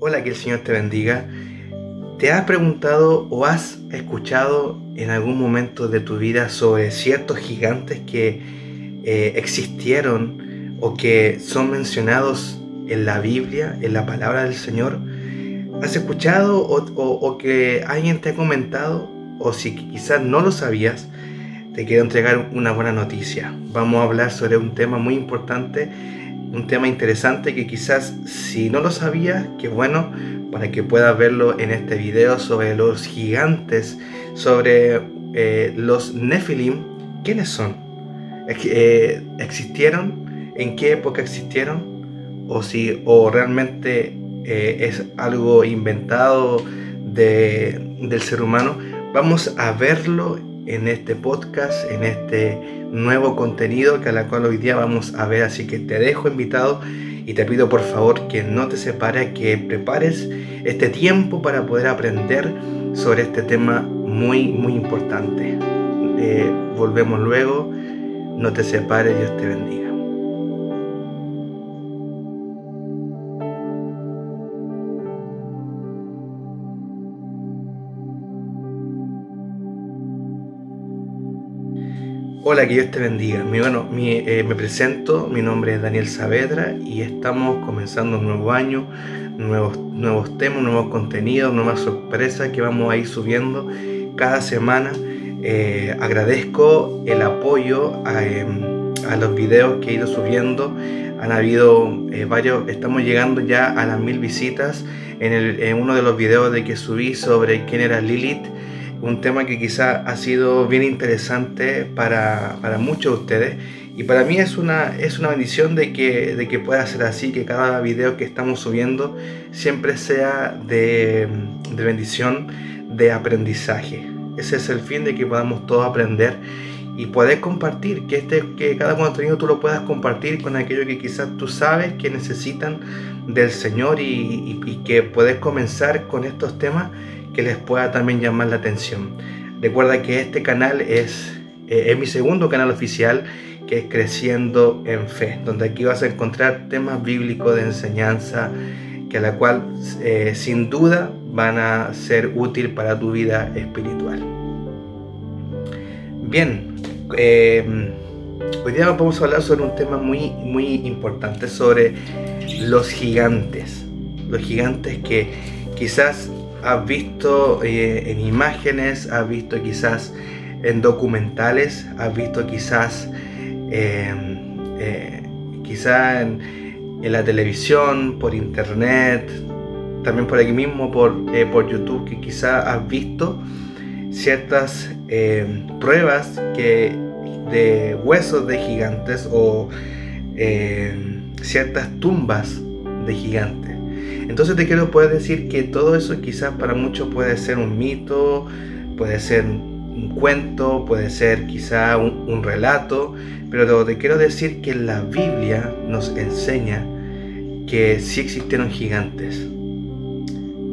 Hola, que el Señor te bendiga. ¿Te has preguntado o has escuchado en algún momento de tu vida sobre ciertos gigantes que eh, existieron o que son mencionados en la Biblia, en la palabra del Señor? ¿Has escuchado o, que alguien te ha comentado? O si quizás no lo sabías, te quiero entregar una buena noticia. Vamos a hablar sobre un tema muy importante un tema interesante que quizás si no lo sabías, que bueno, para que puedas verlo en este video sobre los gigantes, sobre eh, los Nephilim, ¿quiénes son? Eh, ¿Existieron? ¿En qué época existieron? ¿O, si, o realmente eh, es algo inventado del ser humano? Vamos a verlo en este podcast, en este nuevo contenido que a la cual hoy día vamos a ver. Así que te dejo invitado y te pido por favor que no te separes, que prepares este tiempo para poder aprender sobre este tema muy, muy importante. Eh, volvemos luego. No te separes, Dios te bendiga. Hola, que Dios te bendiga. Mi, bueno, eh, me presento, mi nombre es Daniel Saavedra y estamos comenzando un nuevo año, nuevos, nuevos temas, nuevos contenidos, nuevas sorpresas que vamos a ir subiendo cada semana. Eh, agradezco el apoyo em, a, los videos que he ido subiendo. Han habido eh, varios, estamos llegando ya a las mil visitas en, en uno de los videos de que subí sobre quién era Lilith un tema que quizá ha sido bien interesante para, muchos de ustedes y para mí es una, es una bendición de que, de que pueda ser así, que cada video que estamos subiendo siempre sea de, bendición, de aprendizaje. Ese es el fin de que podamos todos aprender y poder compartir, que, este, que cada contenido tú lo puedas compartir con aquellos que quizás tú sabes que necesitan del Señor y, y que puedes comenzar con estos temas que les pueda también llamar la atención. Recuerda que este canal es, eh, es mi segundo canal oficial que es Creciendo en Fe, donde aquí vas a encontrar temas bíblicos de enseñanza que a la cual eh, sin duda van a ser útil para tu vida espiritual. Bien, eh, hoy día vamos a hablar sobre un tema muy, muy importante, sobre los gigantes. Los gigantes que quizás has visto eh, en imágenes, has visto quizás en documentales, has visto quizás, em, eh, quizás en, la televisión, por internet, también por aquí mismo, por, eh, por YouTube, que quizás has visto ciertas em, pruebas que, de huesos de gigantes o em, ciertas tumbas de gigantes. Entonces te quiero poder decir que todo eso quizás para muchos puede ser un mito, puede ser un cuento, puede ser quizá un, relato, pero te quiero decir que la Biblia nos enseña que sí existieron gigantes.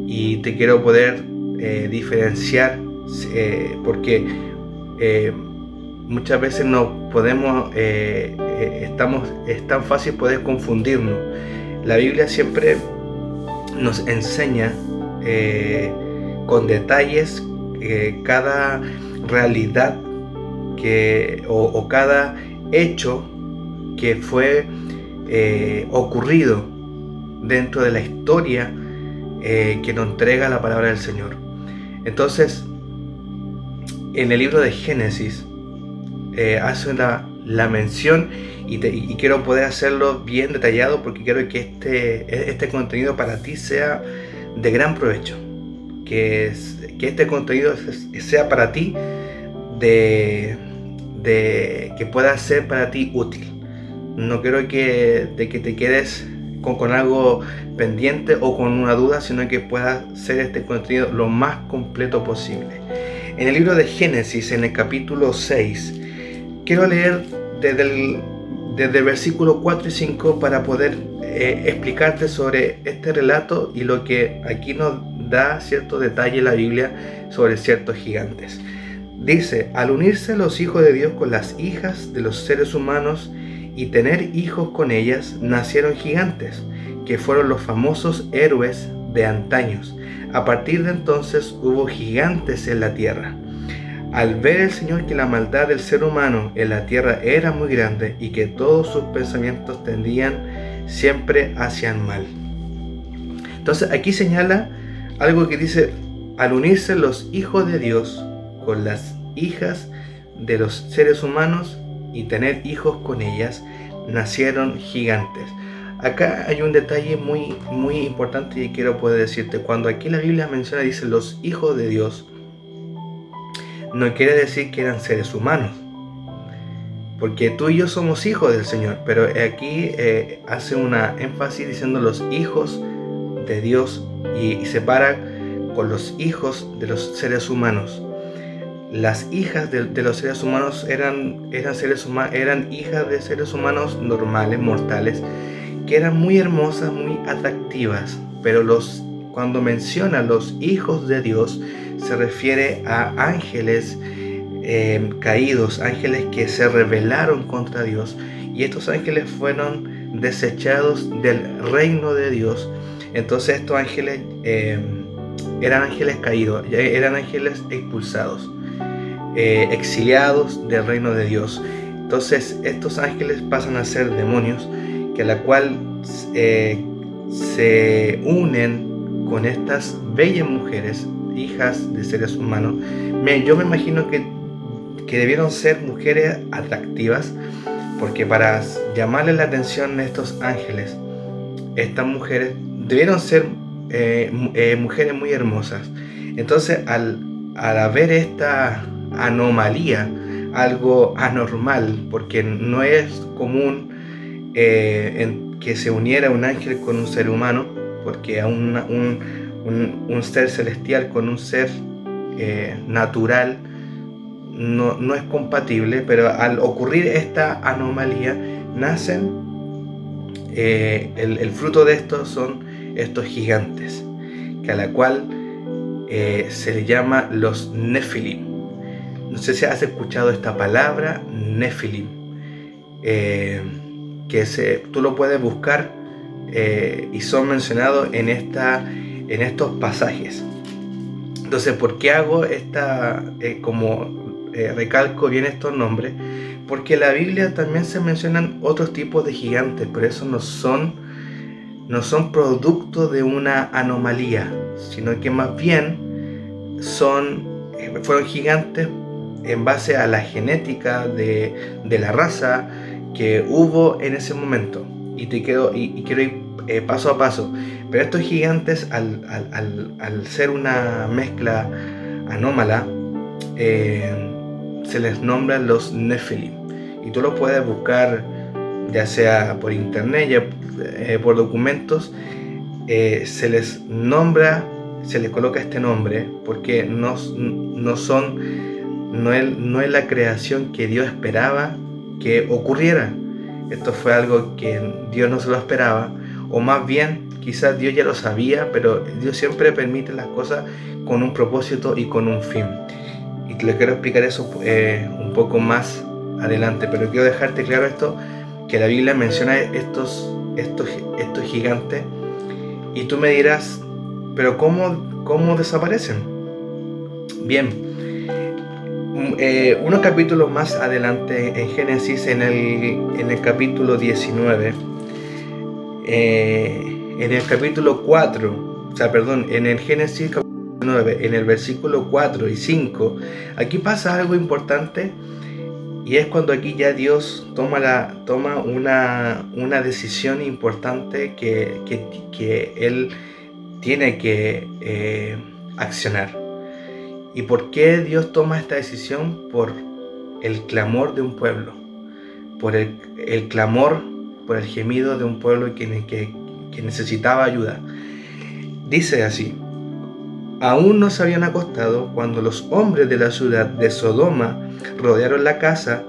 Y te quiero poder eh, diferenciar eh, porque eh, muchas veces no podemos, estamos, es tan fácil poder confundirnos. La Biblia siempre nos enseña eh, con detalles eh, cada realidad que, o, cada hecho que fue eh, ocurrido dentro de la historia que nos entrega la palabra del Señor. Entonces, en el libro de Génesis hace la mención y, quiero poder hacerlo bien detallado porque quiero que este, este contenido para ti sea de gran provecho. Que, que este contenido sea para ti de, que pueda ser para ti útil. No quiero que, de que te quedes con, con, algo pendiente o con una duda, sino que pueda ser este contenido lo más completo posible. En el libro de Génesis, en el capítulo 6, quiero leer desde el versículo 4 y 5 para poder eh, explicarte sobre este relato y lo que aquí nos da cierto detalle la Biblia sobre ciertos gigantes. Dice, al unirse los hijos de Dios con las hijas de los seres humanos y tener hijos con ellas, nacieron gigantes, que fueron los famosos héroes de antaños. A partir de entonces hubo gigantes en la tierra. Al ver el Señor que la maldad del ser humano en la tierra era muy grande y que todos sus pensamientos tendían siempre hacia el mal. Entonces aquí señala algo que dice, al unirse los hijos de Dios con las hijas de los seres humanos y tener hijos con ellas, nacieron gigantes. Acá hay un detalle muy, muy importante y quiero poder decirte. Cuando aquí la Biblia menciona, dice los hijos de Dios, no quiere decir que eran seres humanos. Porque tú y yo somos hijos del Señor, pero aquí eh, hace una énfasis diciendo los hijos de Dios y, separa con los hijos de los seres humanos. Las hijas de, los seres humanos eran, eran, seres eran hijas de seres humanos normales, mortales, que eran muy hermosas, muy atractivas, pero los, cuando menciona los hijos de Dios, se refiere a ángeles eh, caídos, ángeles que se rebelaron contra Dios, y estos ángeles fueron desechados del reino de Dios. Entonces estos ángeles eh, eran ángeles caídos, eran ángeles expulsados, eh, exiliados del reino de Dios. Entonces estos ángeles pasan a ser demonios que la cual eh, se unen con estas bellas mujeres, hijas de seres humanos. yo me imagino que, que debieron ser mujeres atractivas, porque para llamarle la atención a estos ángeles, estas mujeres debieron ser eh, eh, mujeres muy hermosas. Entonces, al, al haber esta anomalía, algo anormal, porque no es común eh, que se uniera un ángel con un ser humano, porque a un, ser celestial con un ser eh, natural no, no, es compatible, pero al ocurrir esta anomalía, nacen, eh, el, el, fruto de esto son estos gigantes, que a la cual se le llama los Nefilim. No sé si has escuchado esta palabra, Nefilim que se, tú lo puedes buscar eh, y son mencionados en, esta, en estos pasajes. Entonces, ¿por qué hago esta, eh, como eh, recalco bien estos nombres? Porque en la Biblia también se mencionan otros tipos de gigantes, pero eso no son, no son producto de una anomalía, sino que más bien son, fueron gigantes en base a la genética de, de la raza, que hubo en ese momento. Y, te quedo, y, quiero ir eh, paso a paso. Pero estos gigantes, al, ser una mezcla anómala, eh, se les nombra los Nephilim. Y tú lo puedes buscar ya sea por internet, ya eh, por documentos. se les nombra, se les coloca este nombre porque no, no son, no es, no es la creación que Dios esperaba que ocurriera. Esto fue algo que Dios no se lo esperaba, o más bien quizás Dios ya lo sabía, pero Dios siempre permite las cosas con un propósito y con un fin. Y te quiero explicar eso eh, un poco más adelante, pero quiero dejarte claro esto, que la Biblia menciona estos, estos, estos gigantes, y tú me dirás, pero ¿cómo, cómo desaparecen? Bien, eh, unos capítulos más adelante en Génesis, en el, en el capítulo 19, eh, en el capítulo 4, o sea, perdón, en el Génesis capítulo 9, en el versículo 4 y 5, aquí pasa algo importante y es cuando aquí ya Dios toma, la, toma una, una decisión importante que, que, que Él tiene que eh, accionar. ¿Y por qué Dios toma esta decisión? Por el clamor de un pueblo, por el, clamor, por el gemido de un pueblo que, que, necesitaba ayuda. Dice así, aún no se habían acostado cuando los hombres de la ciudad de Sodoma rodearon la casa,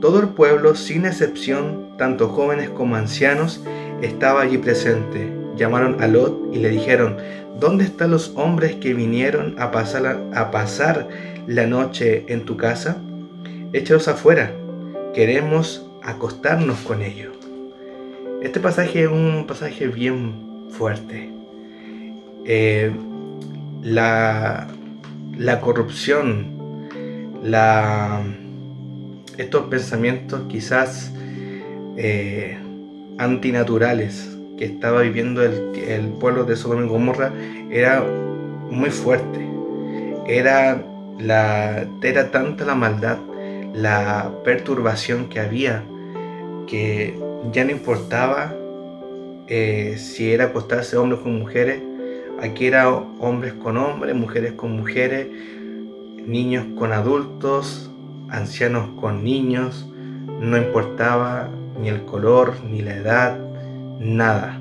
todo el pueblo, sin excepción, tanto jóvenes como ancianos, estaba allí presente. Llamaron a Lot y le dijeron, ¿Dónde están los hombres que vinieron a pasar, a pasar la noche en tu casa? Échalos afuera, queremos acostarnos con ellos. Este pasaje es un pasaje bien fuerte. eh, la, la corrupción, la, estos pensamientos quizás eh, antinaturales que estaba viviendo el, pueblo de Sodoma y Gomorra era muy fuerte. Era, la, era tanta la maldad, la perturbación que había, que ya no importaba eh, si era acostarse hombres con mujeres, aquí era hombres con hombres, mujeres con mujeres, niños con adultos, ancianos con niños, no importaba ni el color, ni la edad, nada.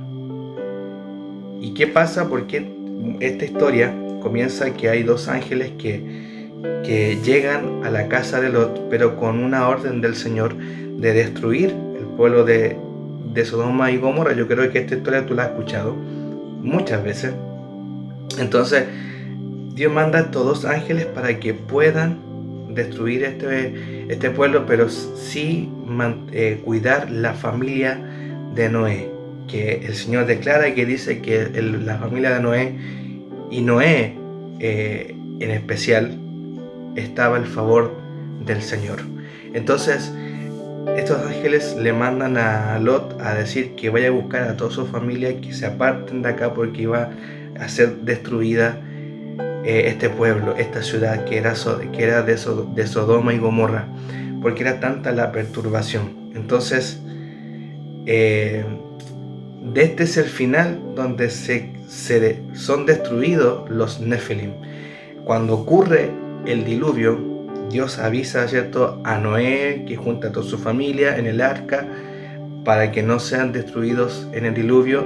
¿Y qué pasa? Porque esta historia comienza que hay dos ángeles que, que llegan a la casa de Lot, pero con una orden del Señor de destruir pueblo de, de Sodoma y Gomorra. Yo creo que esta historia tú la has escuchado muchas veces. Entonces, Dios manda a estos dos ángeles para que puedan destruir este, este pueblo, pero sí eh, cuidar la familia de Noé. Que el Señor declara y que dice que la familia de Noé y Noé eh, en especial estaba el favor del Señor. Entonces, estos ángeles le mandan a Lot a decir que vaya a buscar a toda su familia, que se aparten de acá porque iba a ser destruida eh, este pueblo, esta ciudad que era, que era de, Sodoma y Gomorra, porque era tanta la perturbación. Entonces, eh, este es el final donde se, son destruidos los Nephilim. Cuando ocurre el diluvio, Dios avisa ¿cierto? a Noé que junta a toda su familia en el arca para que no sean destruidos en el diluvio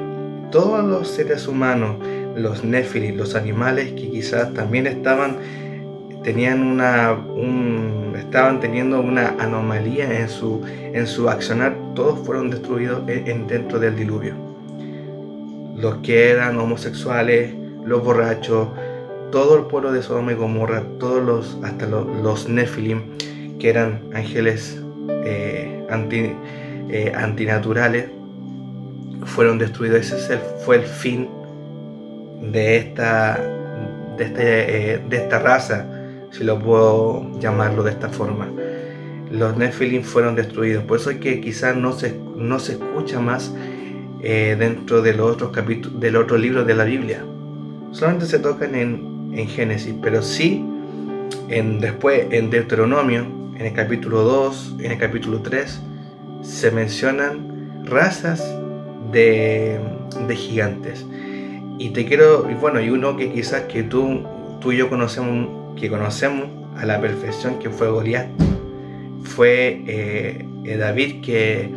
todos los seres humanos los néfilis, los animales que quizás también estaban tenían una estaban teniendo una anomalía en su en su accionar todos fueron destruidos en, dentro del diluvio los que eran homosexuales los borrachos todo el pueblo de Sodoma y Gomorra todos los hasta los, los nefilim que eran ángeles eh, eh, antinaturales fueron destruidos ese fue el fin de esta, de, este, eh, de esta raza, si lo puedo llamarlo de esta forma. Los Nephilim fueron destruidos, por eso es que quizás no se, no se escucha más dentro de los otros capítulos, del otro libro de la Biblia. Solamente se tocan en, en Génesis, pero sí en, después en Deuteronomio, en el capítulo 2, en el capítulo 3, se mencionan razas de, de gigantes. Y te quiero, bueno, y uno que quizás que tú, tú y yo conocemos, que conocemos a la perfección, que fue Goliat, fue eh, eh, David que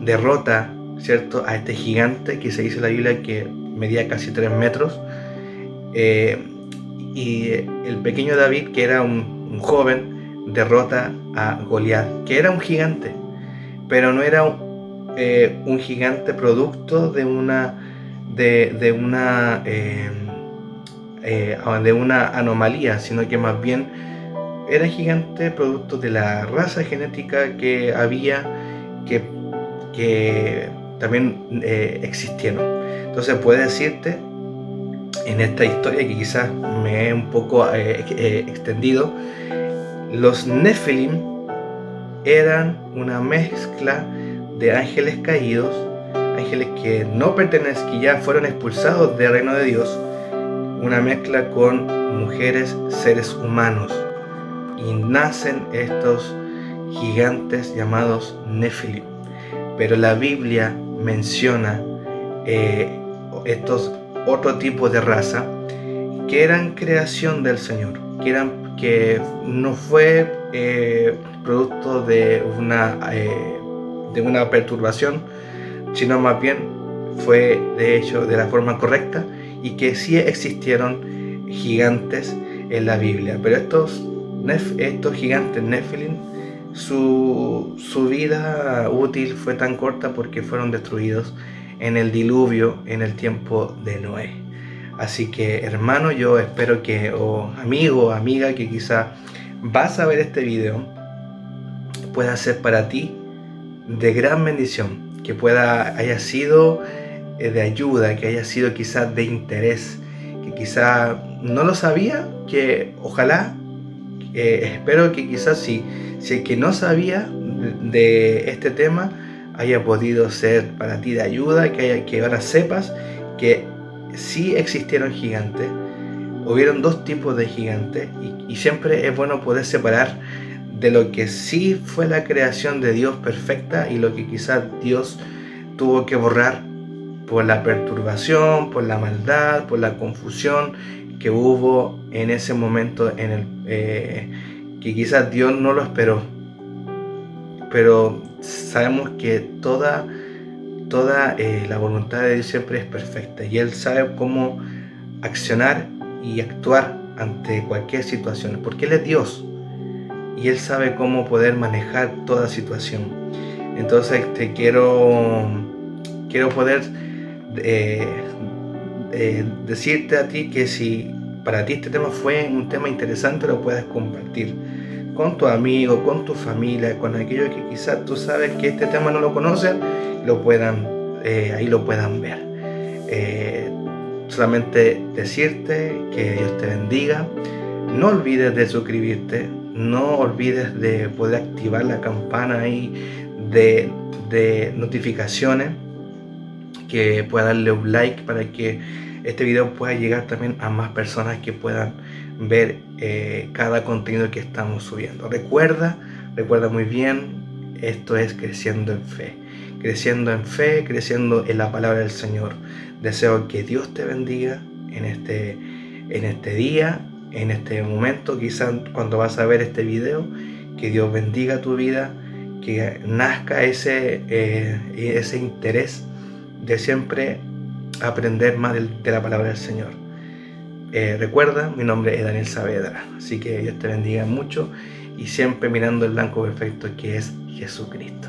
derrota, ¿cierto?, a este gigante que se dice en la Biblia que medía casi 3 metros. Eh, y el pequeño David, que era un, joven, derrota a Goliat, que era un gigante, pero no era un gigante producto de una de, una, eh, eh, de una anomalía, sino que más bien era gigante producto de la raza genética que había que, que también eh, existieron. Entonces puede decirte en esta historia que quizás me he un poco extendido, los Nephilim eran una mezcla de ángeles caídos ángeles que no pertenecen, que ya fueron expulsados del reino de Dios, una mezcla con mujeres, seres humanos. Y nacen estos gigantes llamados Nephilim. Pero la Biblia menciona eh, estos otro tipo de raza que eran creación del Señor, que, eran, que no fue eh, producto de una, eh, de una perturbación, sino más bien fue de hecho de la forma correcta y que sí existieron gigantes en la Biblia. Pero estos, estos gigantes Nephilim, su, su vida útil fue tan corta porque fueron destruidos en el diluvio en el tiempo de Noé. Así que hermano, yo espero que, o amigo amiga que quizá vas a ver este video, pueda ser para ti de gran bendición que pueda haya sido eh, de ayuda, que haya sido quizás de interés, que quizá no lo sabía, que ojalá, eh, espero que quizás si, si el que no sabía de este tema haya podido ser para ti de ayuda, que, haya, que ahora sepas que sí existieron gigantes, hubieron dos tipos de gigantes y, siempre es bueno poder separar de lo que sí fue la creación de Dios perfecta y lo que quizás Dios tuvo que borrar por la perturbación, por la maldad, por la confusión que hubo en ese momento en el eh, que quizás Dios no lo esperó. Pero sabemos que toda, toda eh, la voluntad de Dios siempre es perfecta y Él sabe cómo accionar y actuar ante cualquier situación, porque Él es Dios y Él sabe cómo poder manejar toda situación. Entonces te quiero, quiero poder eh, eh, decirte a ti que si para ti este tema fue un tema interesante, lo puedes compartir con tu amigo, con tu familia, con aquellos que quizás tú sabes que este tema no lo conocen, lo puedan, eh, ahí lo puedan ver. solamente decirte que Dios te bendiga. No olvides de suscribirte, no olvides de poder activar la campana ahí de, de notificaciones que pueda darle un like para que este video pueda llegar también a más personas que puedan ver eh, cada contenido que estamos subiendo. Recuerda, recuerda muy bien, esto es creciendo en fe. Creciendo en fe, creciendo en la palabra del Señor. Deseo que Dios te bendiga en este, en este día, en este momento, quizás cuando vas a ver este video, que Dios bendiga tu vida, que nazca ese, eh, ese interés de siempre aprender más de, la palabra del Señor. Eh, recuerda, mi nombre es Daniel Saavedra, así que Dios te bendiga mucho y siempre mirando el blanco perfecto que es Jesucristo.